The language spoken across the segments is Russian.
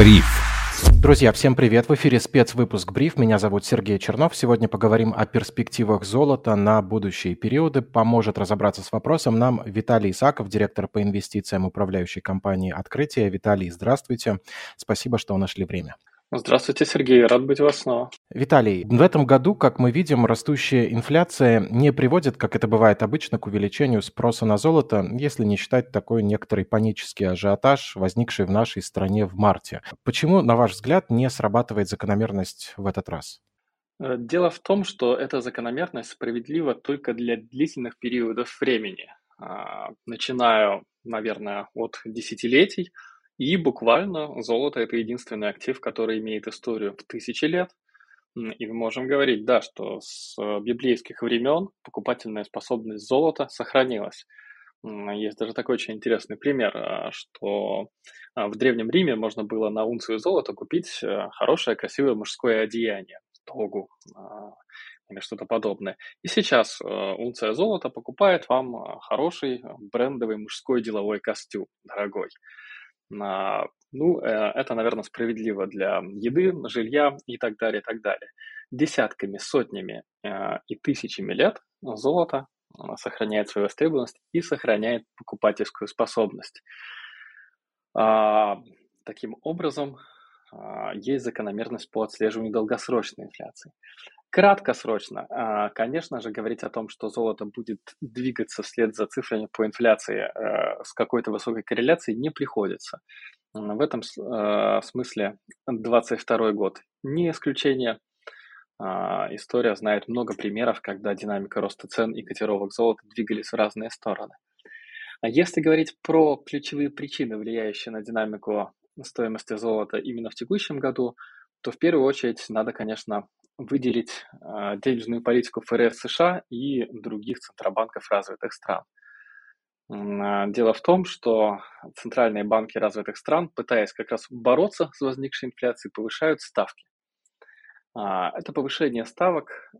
Бриф. Друзья, всем привет! В эфире спецвыпуск «Бриф». Меня зовут Сергей Чернов. Сегодня поговорим о перспективах золота на будущие периоды. Поможет разобраться с вопросом нам Виталий Исаков, директор по инвестициям управляющей компании «Открытие». Виталий, здравствуйте. Спасибо, что нашли время. Здравствуйте, Сергей. Рад быть у вас снова. Виталий, в этом году, как мы видим, растущая инфляция не приводит, как это бывает обычно, к увеличению спроса на золото, если не считать такой некоторый панический ажиотаж, возникший в нашей стране в марте. Почему, на ваш взгляд, не срабатывает закономерность в этот раз? Э, дело в том, что эта закономерность справедлива только для длительных периодов времени. А, начиная, наверное, от десятилетий, и буквально золото – это единственный актив, который имеет историю в тысячи лет. И мы можем говорить, да, что с э, библейских времен покупательная способность золота сохранилась. Есть даже такой очень интересный пример, а, что а, в Древнем Риме можно было на унцию золота купить э, хорошее, красивое мужское одеяние, тогу а, или что-то подобное. И сейчас э, унция золота покупает вам хороший брендовый мужской деловой костюм, дорогой. Ну, э, это, наверное, справедливо для еды, жилья и так далее, и так далее. Десятками, сотнями э, и тысячами лет золото э, сохраняет свою востребованность и сохраняет покупательскую способность. А, таким образом, есть закономерность по отслеживанию долгосрочной инфляции. Краткосрочно, а, конечно же, говорить о том, что золото будет двигаться вслед за цифрами по инфляции э, с какой-то высокой корреляцией, не приходится. В этом э, смысле 2022 год не исключение. А, история знает много примеров, когда динамика роста цен и котировок золота двигались в разные стороны. А если говорить про ключевые причины, влияющие на динамику стоимости золота именно в текущем году, то в первую очередь надо, конечно, выделить а, денежную политику ФРС США и других центробанков развитых стран. А, дело в том, что центральные банки развитых стран, пытаясь как раз бороться с возникшей инфляцией, повышают ставки. А, это повышение ставок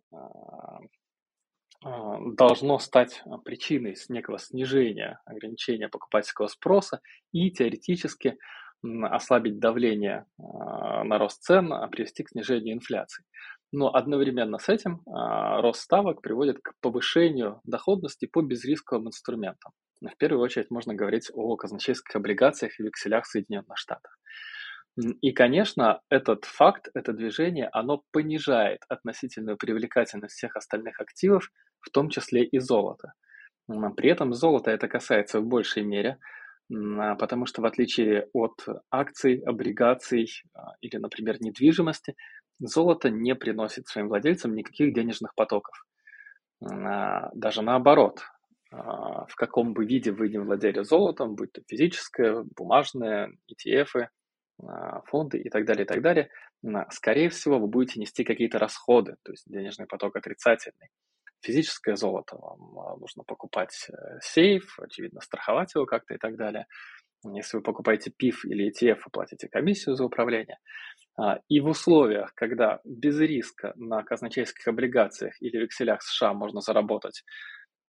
должно стать причиной некого снижения, ограничения покупательского спроса и теоретически ослабить давление на рост цен, а привести к снижению инфляции. Но одновременно с этим а, рост ставок приводит к повышению доходности по безрисковым инструментам. В первую очередь можно говорить о казначейских облигациях и векселях Соединенных Штатов. И, конечно, этот факт, это движение, оно понижает относительную привлекательность всех остальных активов, в том числе и золота. При этом золото это касается в большей мере, а, потому что в отличие от акций, облигаций а, или, например, недвижимости, Золото не приносит своим владельцам никаких денежных потоков. А, даже наоборот, а, в каком бы виде вы не владели золотом, будь то физическое, бумажное, ETF, а, фонды и так далее, и так далее, скорее всего, вы будете нести какие-то расходы, то есть денежный поток отрицательный. Физическое золото вам нужно покупать э, сейф, очевидно, страховать его как-то и так далее. Если вы покупаете PIF или ETF, вы платите комиссию за управление. А, и в условиях, когда без риска на казначейских облигациях или векселях США можно заработать,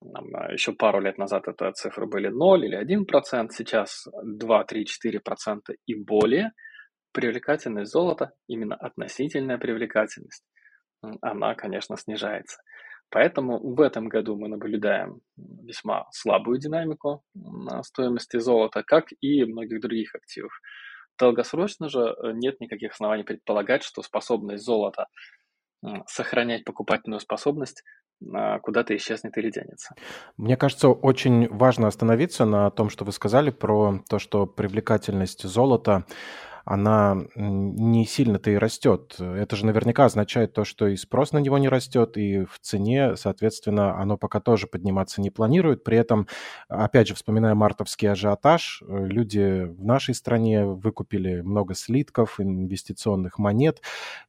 а, еще пару лет назад это цифры были 0 или 1%, сейчас 2, 3, 4% и более, привлекательность золота, именно относительная привлекательность, она, конечно, снижается. Поэтому в этом году мы наблюдаем весьма слабую динамику стоимости золота, как и многих других активов. Долгосрочно же э, нет никаких оснований предполагать, что способность золота сохранять покупательную способность а, куда-то исчезнет или денется. Мне кажется, очень важно остановиться на том, что вы сказали про то, что привлекательность золота она не сильно-то и растет. Это же наверняка означает то, что и спрос на него не растет, и в цене, соответственно, оно пока тоже подниматься не планирует. При этом, опять же, вспоминая мартовский ажиотаж, э, люди в нашей стране выкупили много слитков, инвестиционных монет.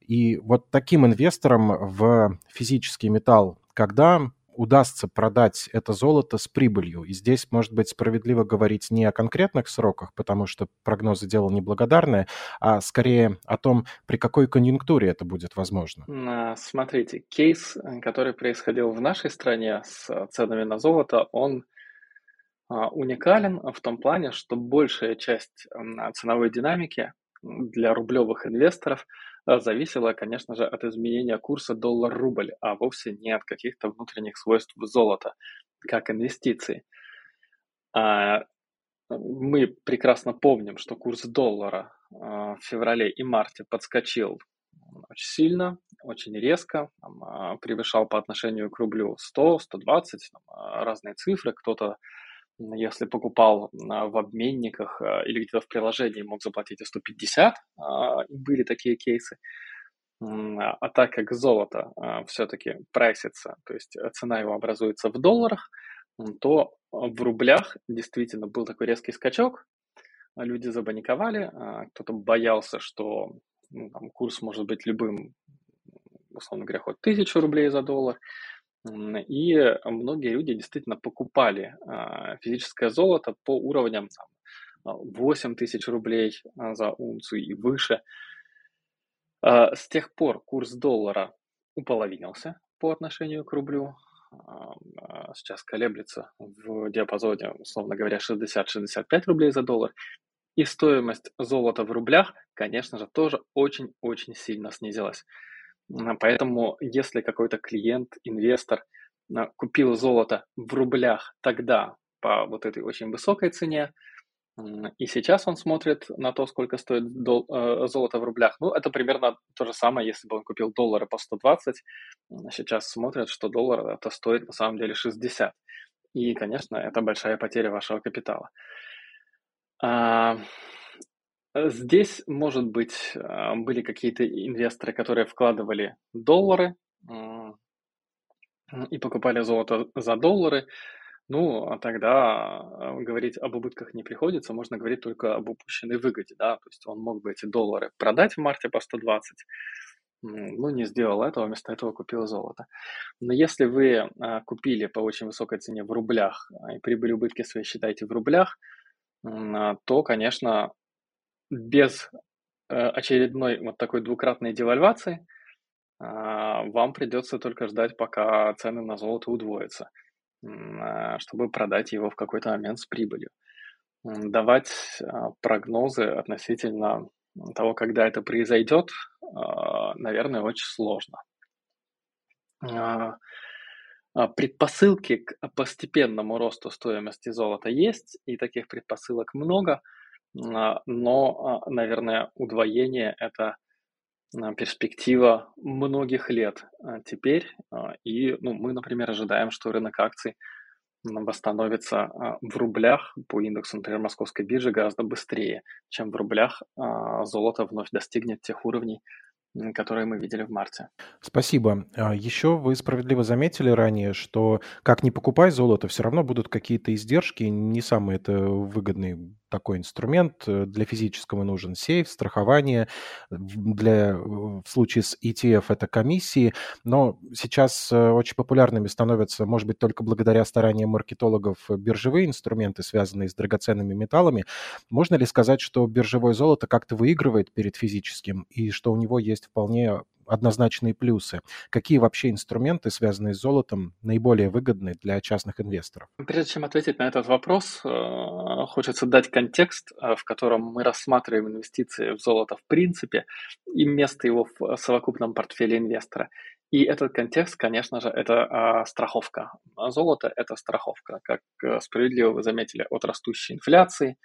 И вот таким инвесторам в физический металл, когда удастся продать это золото с прибылью. И здесь, может быть, справедливо говорить не о конкретных сроках, потому что прогнозы дело неблагодарное, а скорее о том, при какой конъюнктуре это будет возможно. А, смотрите, кейс, э, который происходил в нашей стране с ценами на золото, он а, уникален в том плане, что большая часть ценовой динамики для рублевых инвесторов зависело, конечно же, от изменения курса доллар-рубль, а вовсе не от каких-то внутренних свойств золота, как инвестиции. А, мы прекрасно помним, что курс доллара в феврале и марте подскочил очень сильно, очень резко, там, превышал по отношению к рублю 100, 120, там, разные цифры. Кто-то, если покупал в обменниках или где-то в приложении, мог заплатить и 150, были такие кейсы. А так как золото все-таки прайсится, то есть цена его образуется в долларах, то в рублях действительно был такой резкий скачок, люди забаниковали, кто-то боялся, что ну, там, курс может быть любым, условно говоря, хоть тысячу рублей за доллар. И многие люди действительно покупали а, физическое золото по уровням там, 8 тысяч рублей а, за унцию и выше. А, с тех пор курс доллара уполовинился по отношению к рублю. Сейчас колеблется в диапазоне, условно говоря, 60-65 рублей за доллар. И стоимость золота в рублях, конечно же, тоже очень-очень сильно снизилась. Поэтому, если какой-то клиент, инвестор а, купил золото в рублях тогда по вот этой очень высокой цене, и сейчас он смотрит на то, сколько стоит дол- э, золото в рублях. Ну, это примерно то же самое, если бы он купил доллары по 120. Сейчас смотрят, что доллар это стоит на самом деле 60. И, конечно, это большая потеря вашего капитала. А, здесь, может быть, а, были какие-то инвесторы, которые вкладывали доллары и покупали золото за доллары. Ну, а тогда а, говорить об убытках не приходится, можно говорить только об упущенной выгоде, да, то есть он мог бы эти доллары продать в марте по 120, ну, не сделал этого, вместо этого купил золото. Но если вы купили по очень высокой цене в рублях и прибыль убытки свои считаете в рублях, а, то, конечно, без э, очередной вот такой двукратной девальвации а, вам придется только ждать, пока цены на золото удвоятся, а, чтобы продать его в какой-то момент с прибылью. Давать прогнозы относительно того, когда это произойдет, наверное, очень сложно. А, предпосылки к постепенному росту стоимости золота есть, и таких предпосылок много, а, но, а, наверное, удвоение – это перспектива многих лет теперь. И ну, мы, например, ожидаем, что рынок акций восстановится в рублях по индексу, например, московской биржи гораздо быстрее, чем в рублях золото вновь достигнет тех уровней, которые мы видели в марте. Спасибо. А, Еще вы справедливо заметили ранее, что как ни покупай золото, все равно будут какие-то издержки, не самый это выгодный такой инструмент. Э, для физического нужен сейф, страхование. Для, в случае с ETF это комиссии. Но сейчас э, очень популярными становятся, может быть, только благодаря стараниям маркетологов биржевые инструменты, связанные с драгоценными металлами. Можно ли сказать, что биржевое золото как-то выигрывает перед физическим и что у него есть вполне однозначные плюсы. Какие вообще инструменты, связанные с золотом, наиболее выгодны для частных инвесторов? Прежде чем ответить на этот вопрос, э, хочется дать контекст, э, в котором мы рассматриваем инвестиции в золото в принципе и место его в совокупном портфеле инвестора. И этот контекст, конечно же, это а, страховка. Золото – это страховка, как э, справедливо вы заметили, от растущей инфляции,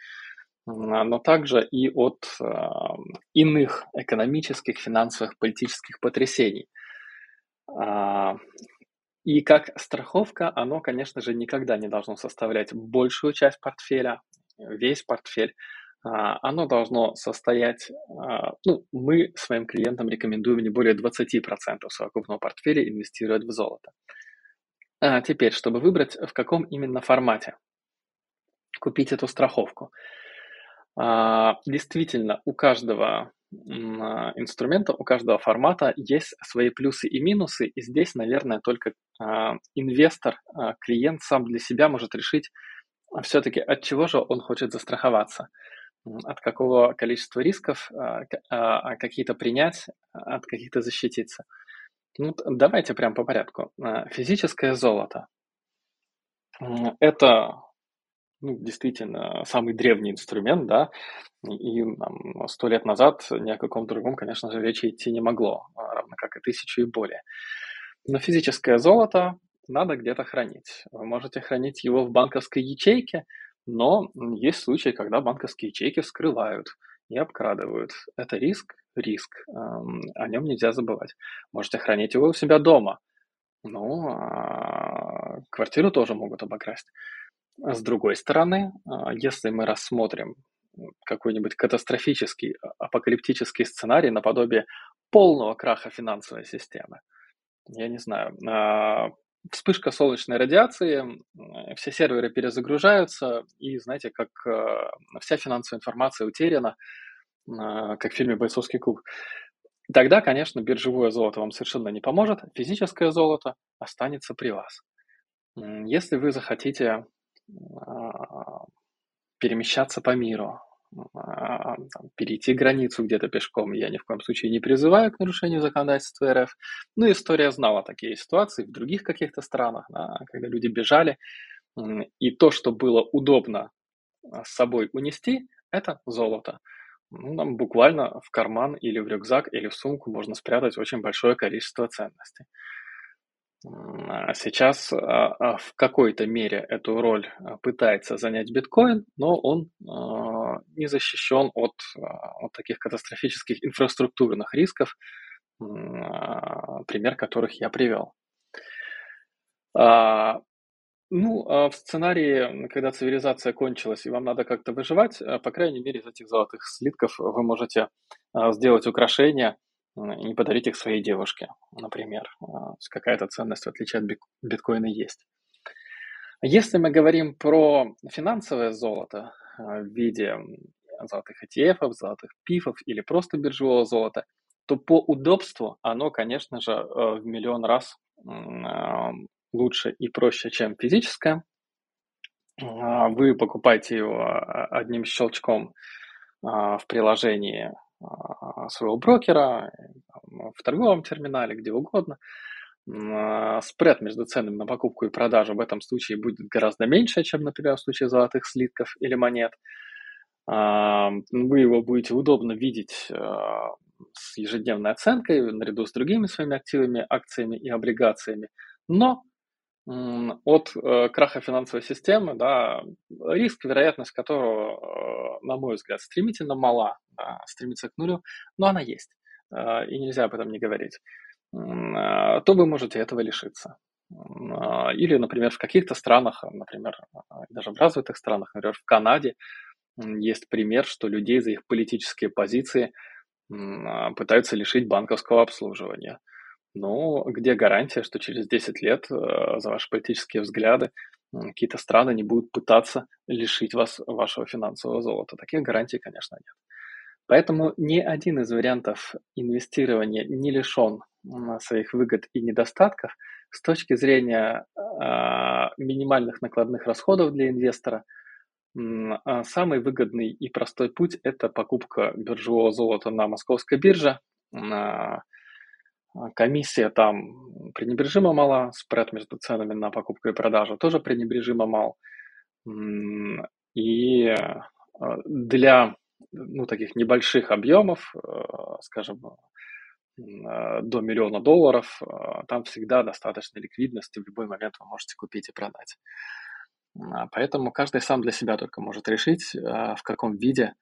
но также и от иных экономических, финансовых, политических потрясений. А, и как страховка, оно, конечно же, никогда не должно составлять большую часть портфеля, весь портфель. А, оно должно состоять, а, ну, мы своим клиентам рекомендуем не более 20% совокупного портфеля инвестировать в золото. Теперь, чтобы выбрать, в каком именно формате купить эту страховку – а, действительно, у каждого а, инструмента, у каждого формата есть свои плюсы и минусы, и здесь, наверное, только а, инвестор, клиент сам для себя может решить все-таки от чего же он хочет застраховаться, от какого количества рисков какие-то принять, от каких-то защититься. Ну, давайте прям по порядку. Физическое золото – это ну, действительно самый древний инструмент, да, и сто лет назад ни о каком другом, конечно же, речи идти не могло, равно как и тысячу и более. Но физическое золото надо где-то хранить. Вы можете хранить его в банковской ячейке, но есть случаи, когда банковские ячейки вскрывают и обкрадывают. Это риск, риск. О нем нельзя забывать. Можете хранить его у себя дома. Ну, а квартиру тоже могут обокрасть. С другой стороны, а, если мы рассмотрим какой-нибудь катастрофический, а, апокалиптический сценарий наподобие полного краха финансовой системы, я не знаю, а, вспышка солнечной радиации, все серверы перезагружаются, и знаете, как вся финансовая информация утеряна, как в фильме «Бойцовский клуб». Тогда, конечно, биржевое золото вам совершенно не поможет, физическое золото останется при вас. Если вы захотите а, перемещаться по миру, а, перейти границу где-то пешком, я ни в коем случае не призываю к нарушению законодательства РФ. Ну, история знала такие ситуации в других каких-то странах, да, когда люди бежали, и то, что было удобно а, с собой унести, это золото. Ну, нам буквально в карман или в рюкзак или в сумку можно спрятать очень большое количество ценностей. А сейчас а, а, в какой-то мере эту роль пытается занять биткоин, но он не защищен от, от таких катастрофических инфраструктурных рисков, пример которых я привел. Ну, в сценарии, когда цивилизация кончилась и вам надо как-то выживать, по крайней мере, из этих золотых слитков вы можете сделать украшения – и подарить их своей девушке, например. А, какая-то ценность, в отличие от биткоина, есть. Если мы говорим про финансовое золото а, в виде золотых ETF, золотых пифов или просто биржевого золота, то по удобству оно, конечно же, а, в миллион раз лучше и проще, чем физическое. Вы покупаете его одним щелчком в приложении а, своего брокера, в торговом терминале, где угодно. А, спред между ценами на покупку и продажу в этом случае будет гораздо меньше, чем, например, в случае золотых слитков или монет. А, вы его будете удобно видеть с ежедневной оценкой наряду с другими своими активами, акциями и облигациями. Но от э, краха финансовой системы, да, риск, вероятность которого, э, на мой взгляд, стремительно мала, да, стремится к нулю, но она есть, э, и нельзя об этом не говорить, то вы можете этого лишиться. Или, например, в каких-то странах, например, даже в развитых странах, например, в Канаде, есть пример, что людей за их политические позиции пытаются лишить банковского обслуживания – но где гарантия, что через 10 лет э, за ваши политические взгляды какие-то страны не будут пытаться лишить вас вашего финансового золота? Таких гарантий, конечно, нет. Поэтому ни один из вариантов инвестирования не лишен своих выгод и недостатков с точки зрения а, минимальных накладных расходов для инвестора. А самый выгодный и простой путь – это покупка биржевого золота на московской бирже. А, комиссия там пренебрежимо мала, спред между ценами на покупку и продажу тоже пренебрежимо мал. И а, для ну, таких небольших объемов, а, скажем, до миллиона долларов, там всегда достаточно ликвидности, в любой момент вы можете купить и продать. Поэтому каждый сам для себя только может решить, в каком виде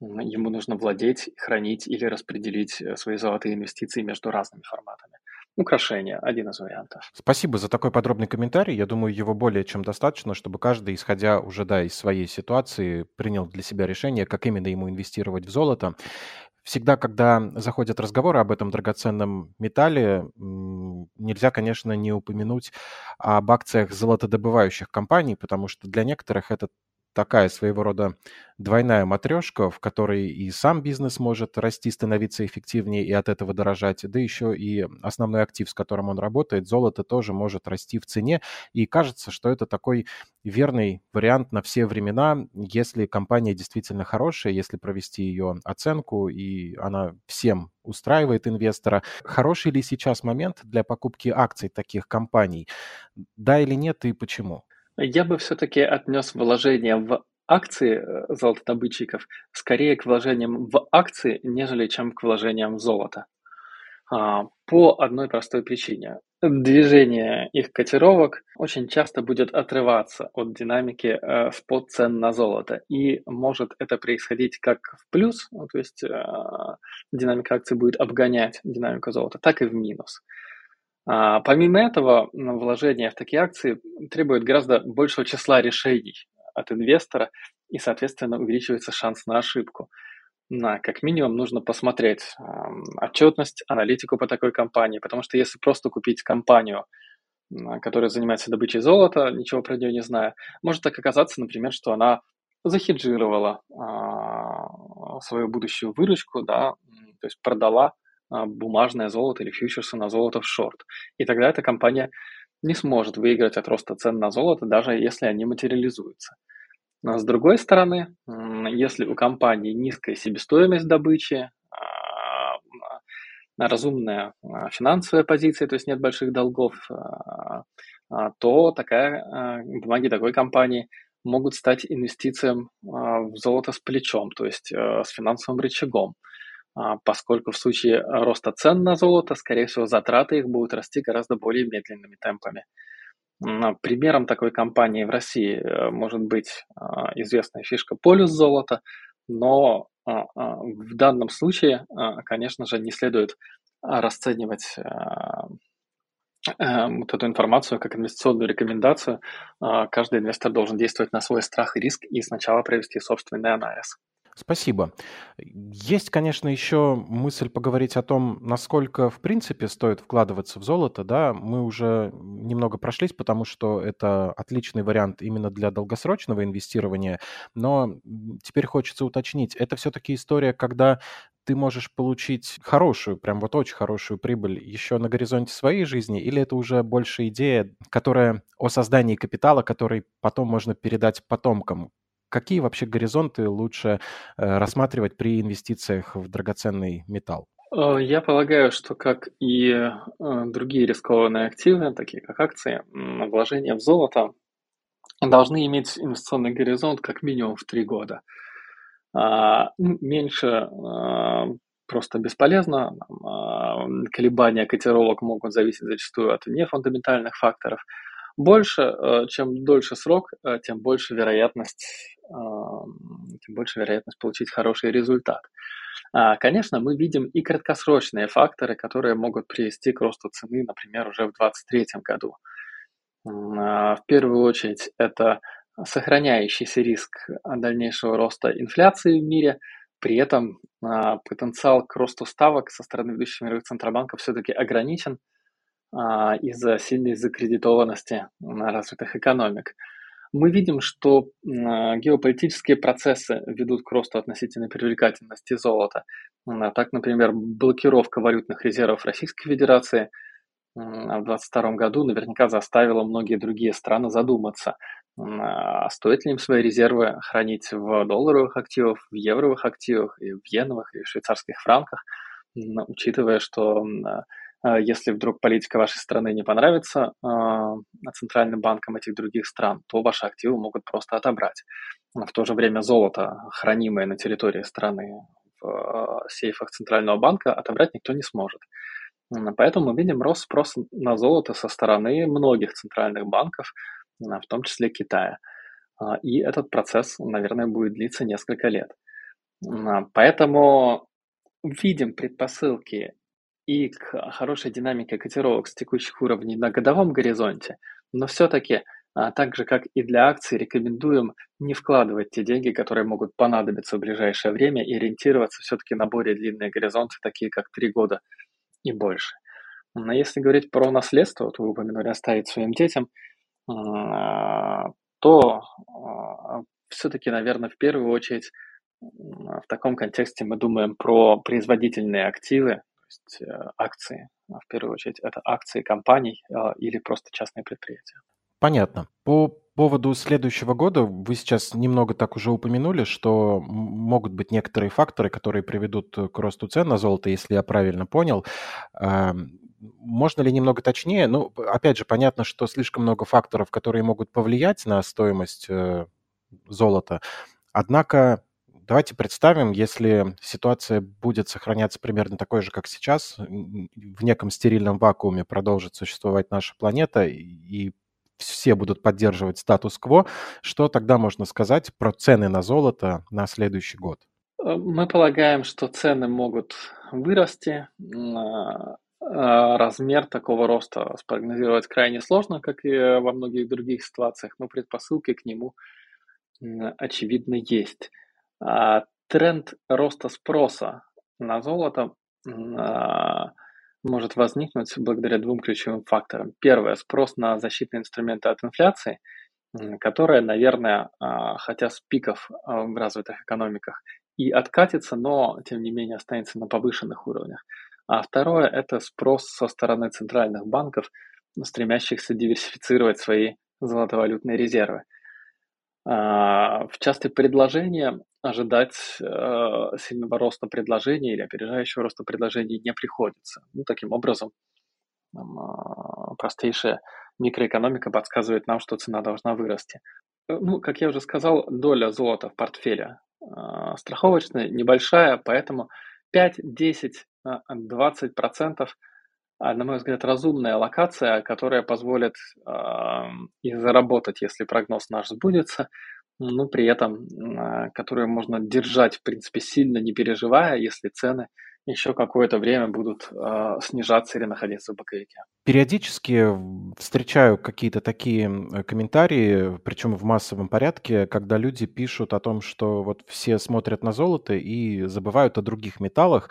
ему нужно владеть, хранить или распределить э, свои золотые инвестиции между разными форматами. Украшение – один из вариантов. Спасибо за такой подробный комментарий. Я думаю, его более чем достаточно, чтобы каждый, исходя уже да, из своей ситуации, принял для себя решение, как именно ему инвестировать в золото. Всегда, когда заходят разговоры об этом драгоценном металле, нельзя, конечно, не упомянуть об акциях золотодобывающих компаний, потому что для некоторых это такая своего рода двойная матрешка, в которой и сам бизнес может расти, становиться эффективнее и от этого дорожать, да еще и основной актив, с которым он работает, золото тоже может расти в цене. И кажется, что это такой верный вариант на все времена, если компания действительно хорошая, если провести ее оценку, и она всем устраивает инвестора. Хороший ли сейчас момент для покупки акций таких компаний? Да или нет, и почему? Я бы все-таки отнес вложение в акции э, золотодобытчиков скорее к вложениям в акции, нежели чем к вложениям в золото. А, по одной простой причине. Движение их котировок очень часто будет отрываться от динамики э, спот цен на золото. И может это происходить как в плюс, ну, то есть э, динамика акций будет обгонять динамику золота, так и в минус. А, помимо этого, вложение в такие акции требует гораздо большего числа решений от инвестора, и, соответственно, увеличивается шанс на ошибку. На, как минимум нужно посмотреть отчетность, аналитику по такой компании, потому что если просто купить компанию, которая занимается добычей золота, ничего про нее не зная, может так оказаться, например, что она захеджировала э, свою будущую выручку, да, то есть продала бумажное золото или фьючерсы на золото в шорт. И тогда эта компания не сможет выиграть от роста цен на золото, даже если они материализуются. Но с другой стороны, если у компании низкая себестоимость добычи, а, разумная а, финансовая позиция, то есть нет больших долгов, а, то такая, бумаги такой компании могут стать инвестициям в золото с плечом, то есть э, с финансовым рычагом, поскольку в случае роста цен на золото, скорее всего, затраты их будут расти гораздо более медленными темпами. Примером такой компании в России э, может быть а, известная фишка полюс золота, но а, а, в данном случае, конечно же, не следует расценивать эм, вот эту информацию как инвестиционную рекомендацию. Каждый инвестор должен действовать на свой страх и риск и сначала провести собственный анализ. Спасибо. Есть, конечно, еще мысль поговорить о том, насколько, в принципе, стоит вкладываться в золото, да. Мы уже немного прошлись, потому что это отличный вариант именно для долгосрочного инвестирования. Но теперь хочется уточнить, это все-таки история, когда ты можешь получить хорошую, прям вот очень хорошую прибыль еще на горизонте своей жизни, или это уже больше идея, которая о создании капитала, который потом можно передать потомкам? Какие вообще горизонты лучше э, рассматривать при инвестициях в драгоценный металл? Э, я полагаю, что как и э, другие рискованные активы, такие как акции, вложения в золото должны иметь инвестиционный горизонт как минимум в три года. А, меньше просто бесполезно. А, колебания котировок могут зависеть зачастую от нефундаментальных факторов. Больше, чем дольше срок, тем больше вероятность тем больше вероятность получить хороший результат. А, конечно, мы видим и краткосрочные факторы, которые могут привести к росту цены, например, уже в 2023 году. А, в первую очередь, это сохраняющийся риск дальнейшего роста инфляции в мире, при этом а, потенциал к росту ставок со стороны ведущих мировых центробанков все-таки ограничен из-за сильной закредитованности развитых экономик мы видим, что а, геополитические процессы ведут к росту относительной привлекательности золота. А, так, например, блокировка валютных резервов Российской Федерации в 2022 году наверняка заставила многие другие страны задуматься, а стоит ли им свои резервы хранить в долларовых активах, в евровых активах, и в йеновых, и в швейцарских франках, учитывая, что а, если вдруг политика вашей страны не понравится а, центральным банкам этих других стран, то ваши активы могут просто отобрать. В то же время золото, хранимое на территории страны в а, сейфах Центрального банка, отобрать никто не сможет. Поэтому мы видим рост спроса на золото со стороны многих центральных банков, в том числе Китая. И этот процесс, наверное, будет длиться несколько лет. Поэтому видим предпосылки и к хорошей динамике котировок с текущих уровней на годовом горизонте, но все-таки а, так же, как и для акций, рекомендуем не вкладывать те деньги, которые могут понадобиться в ближайшее время, и ориентироваться все-таки на более длинные горизонты, такие как три года и больше. Но если говорить про наследство, вот вы упомянули оставить своим детям, а, то а, все-таки, наверное, в первую очередь в таком контексте мы думаем про производительные активы, есть э, акции. А в первую очередь это акции компаний а, или просто частные предприятия. Понятно. По поводу следующего года вы сейчас немного так уже упомянули, что могут быть некоторые факторы, которые приведут к росту цен на золото, если я правильно понял. можно ли немного точнее? Ну, опять же, понятно, что слишком много факторов, которые могут повлиять на стоимость э, золота. Однако давайте представим, если ситуация будет сохраняться примерно такой же, как сейчас, в неком стерильном вакууме продолжит существовать наша планета, и все будут поддерживать статус-кво, что тогда можно сказать про цены на золото на следующий год? Э, мы полагаем, что цены могут вырасти. А, а, размер такого роста спрогнозировать крайне сложно, как и во многих других ситуациях, но предпосылки к нему очевидно есть. А, тренд роста спроса на золото может возникнуть благодаря двум ключевым факторам. Первое – спрос на защитные инструменты от инфляции, которая, наверное, хотя с пиков в развитых экономиках и откатится, но, тем не менее, останется на повышенных уровнях. А второе – это спрос со стороны центральных банков, стремящихся диверсифицировать свои золотовалютные резервы. А, в части предложения ожидать э, сильного роста предложений или опережающего роста предложений не приходится. Ну, таким образом, а, простейшая микроэкономика подсказывает нам, что цена должна вырасти. Э, ну, как я уже сказал, доля золота в портфеле а, страховочная небольшая, поэтому 5, 10, 20 процентов, а, на мой взгляд, разумная локация, которая позволит э, и заработать, если прогноз наш сбудется, но при этом, э, которую можно держать, в принципе, сильно не переживая, если цены еще какое-то время будут э, снижаться или находиться в боковике. Периодически встречаю какие-то такие комментарии, причем в массовом порядке, когда люди пишут о том, что вот все смотрят на золото и забывают о других металлах.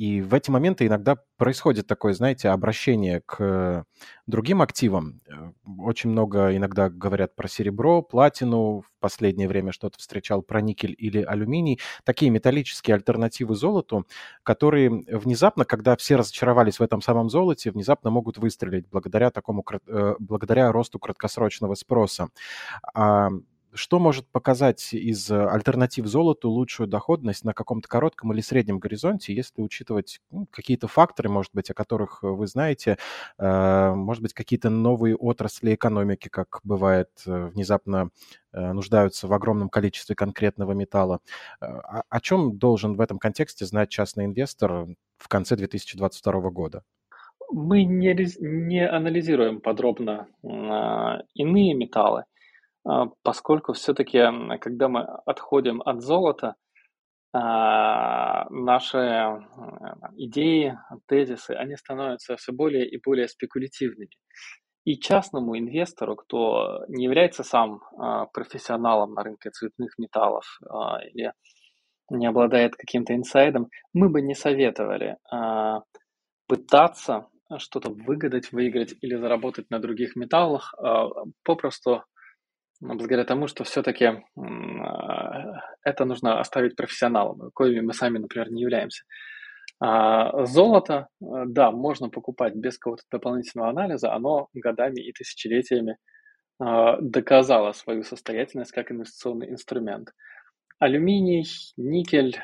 И в эти моменты иногда происходит такое, знаете, обращение к другим активам. Э, очень много иногда говорят про серебро, платину, в последнее время что-то встречал про никель или алюминий. Такие металлические альтернативы золоту, которые внезапно, когда все разочаровались в этом самом золоте, внезапно могут выстрелить благодаря такому, э, благодаря росту краткосрочного спроса. А что может показать из альтернатив золоту лучшую доходность на каком-то коротком или среднем горизонте, если учитывать ну, какие-то факторы, может быть, о которых вы знаете, э, может быть, какие-то новые отрасли экономики, как бывает, э, внезапно нуждаются в огромном количестве конкретного металла. О, о чем должен в этом контексте знать частный инвестор в конце 2022 года? Мы не, не анализируем подробно а, иные металлы, а, поскольку все-таки, когда мы отходим от золота, а, наши идеи, тезисы, они становятся все более и более спекулятивными. И частному инвестору, кто не является сам профессионалом на рынке цветных металлов или не обладает каким-то инсайдом, мы бы не советовали пытаться что-то выгадать, выиграть или заработать на других металлах, а, попросту благодаря тому, что все-таки а, это нужно оставить профессионалам, коими мы сами, например, не являемся. А золото, да, можно покупать без какого-то дополнительного анализа, оно годами и тысячелетиями доказало свою состоятельность как инвестиционный инструмент. Алюминий, никель,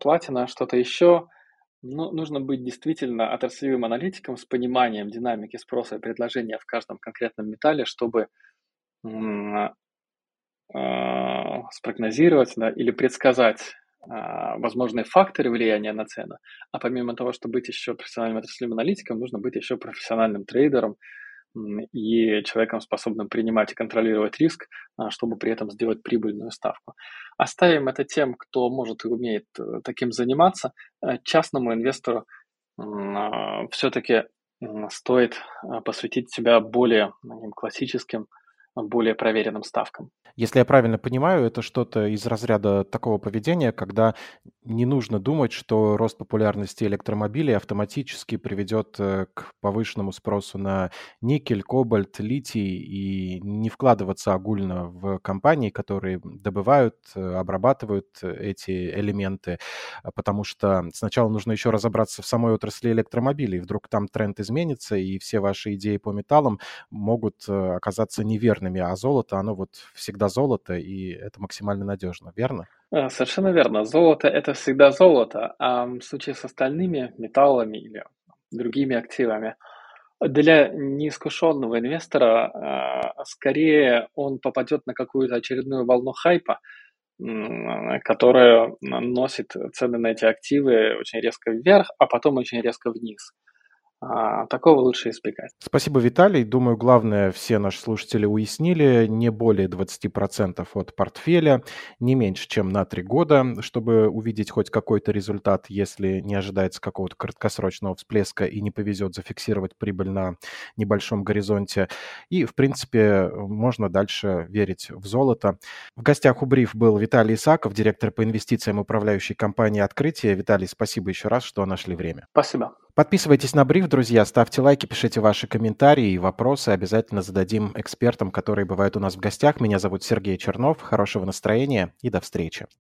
платина, что-то еще – ну, нужно быть действительно отраслевым аналитиком с пониманием динамики спроса и предложения в каждом конкретном металле, чтобы а, спрогнозировать да, или предсказать а, возможные факторы влияния на цену. А помимо того, чтобы быть еще профессиональным отраслевым аналитиком, нужно быть еще профессиональным трейдером, и человеком, способным принимать и контролировать риск, а, чтобы при этом сделать прибыльную ставку. Оставим это тем, кто может и умеет э, таким заниматься. Э, частному инвестору а, все-таки стоит а, посвятить себя более классическим более проверенным ставкам. Если я правильно понимаю, это что-то из разряда такого поведения, когда не нужно думать, что рост популярности электромобилей автоматически приведет э, к повышенному спросу на никель, кобальт, литий, и не вкладываться огульно в компании, которые добывают, э, обрабатывают эти элементы, а потому что сначала нужно еще разобраться в самой отрасли электромобилей. Вдруг там тренд изменится, и все ваши идеи по металлам могут э, оказаться неверными неверными, а золото, оно вот всегда золото, и это максимально надежно, верно? А, совершенно верно. Золото – это всегда золото, а в случае с остальными металлами или другими активами. Для неискушенного инвестора скорее он попадет на какую-то очередную волну хайпа, которая носит цены на эти активы очень резко вверх, а потом очень резко вниз. А, такого лучше избегать. Спасибо, Виталий. Думаю, главное все наши слушатели уяснили. Не более 20% от портфеля, не меньше, чем на 3 года, чтобы увидеть хоть какой-то результат, если не ожидается какого-то краткосрочного всплеска и не повезет зафиксировать прибыль на небольшом горизонте. И, в принципе, можно дальше верить в золото. В гостях у Бриф был Виталий Исаков, директор по инвестициям управляющей компании «Открытие». Виталий, спасибо еще раз, что нашли время. Спасибо. Подписывайтесь на бриф, друзья, ставьте лайки, пишите ваши комментарии и вопросы. Обязательно зададим экспертам, которые бывают у нас в гостях. Меня зовут Сергей Чернов. Хорошего настроения и до встречи.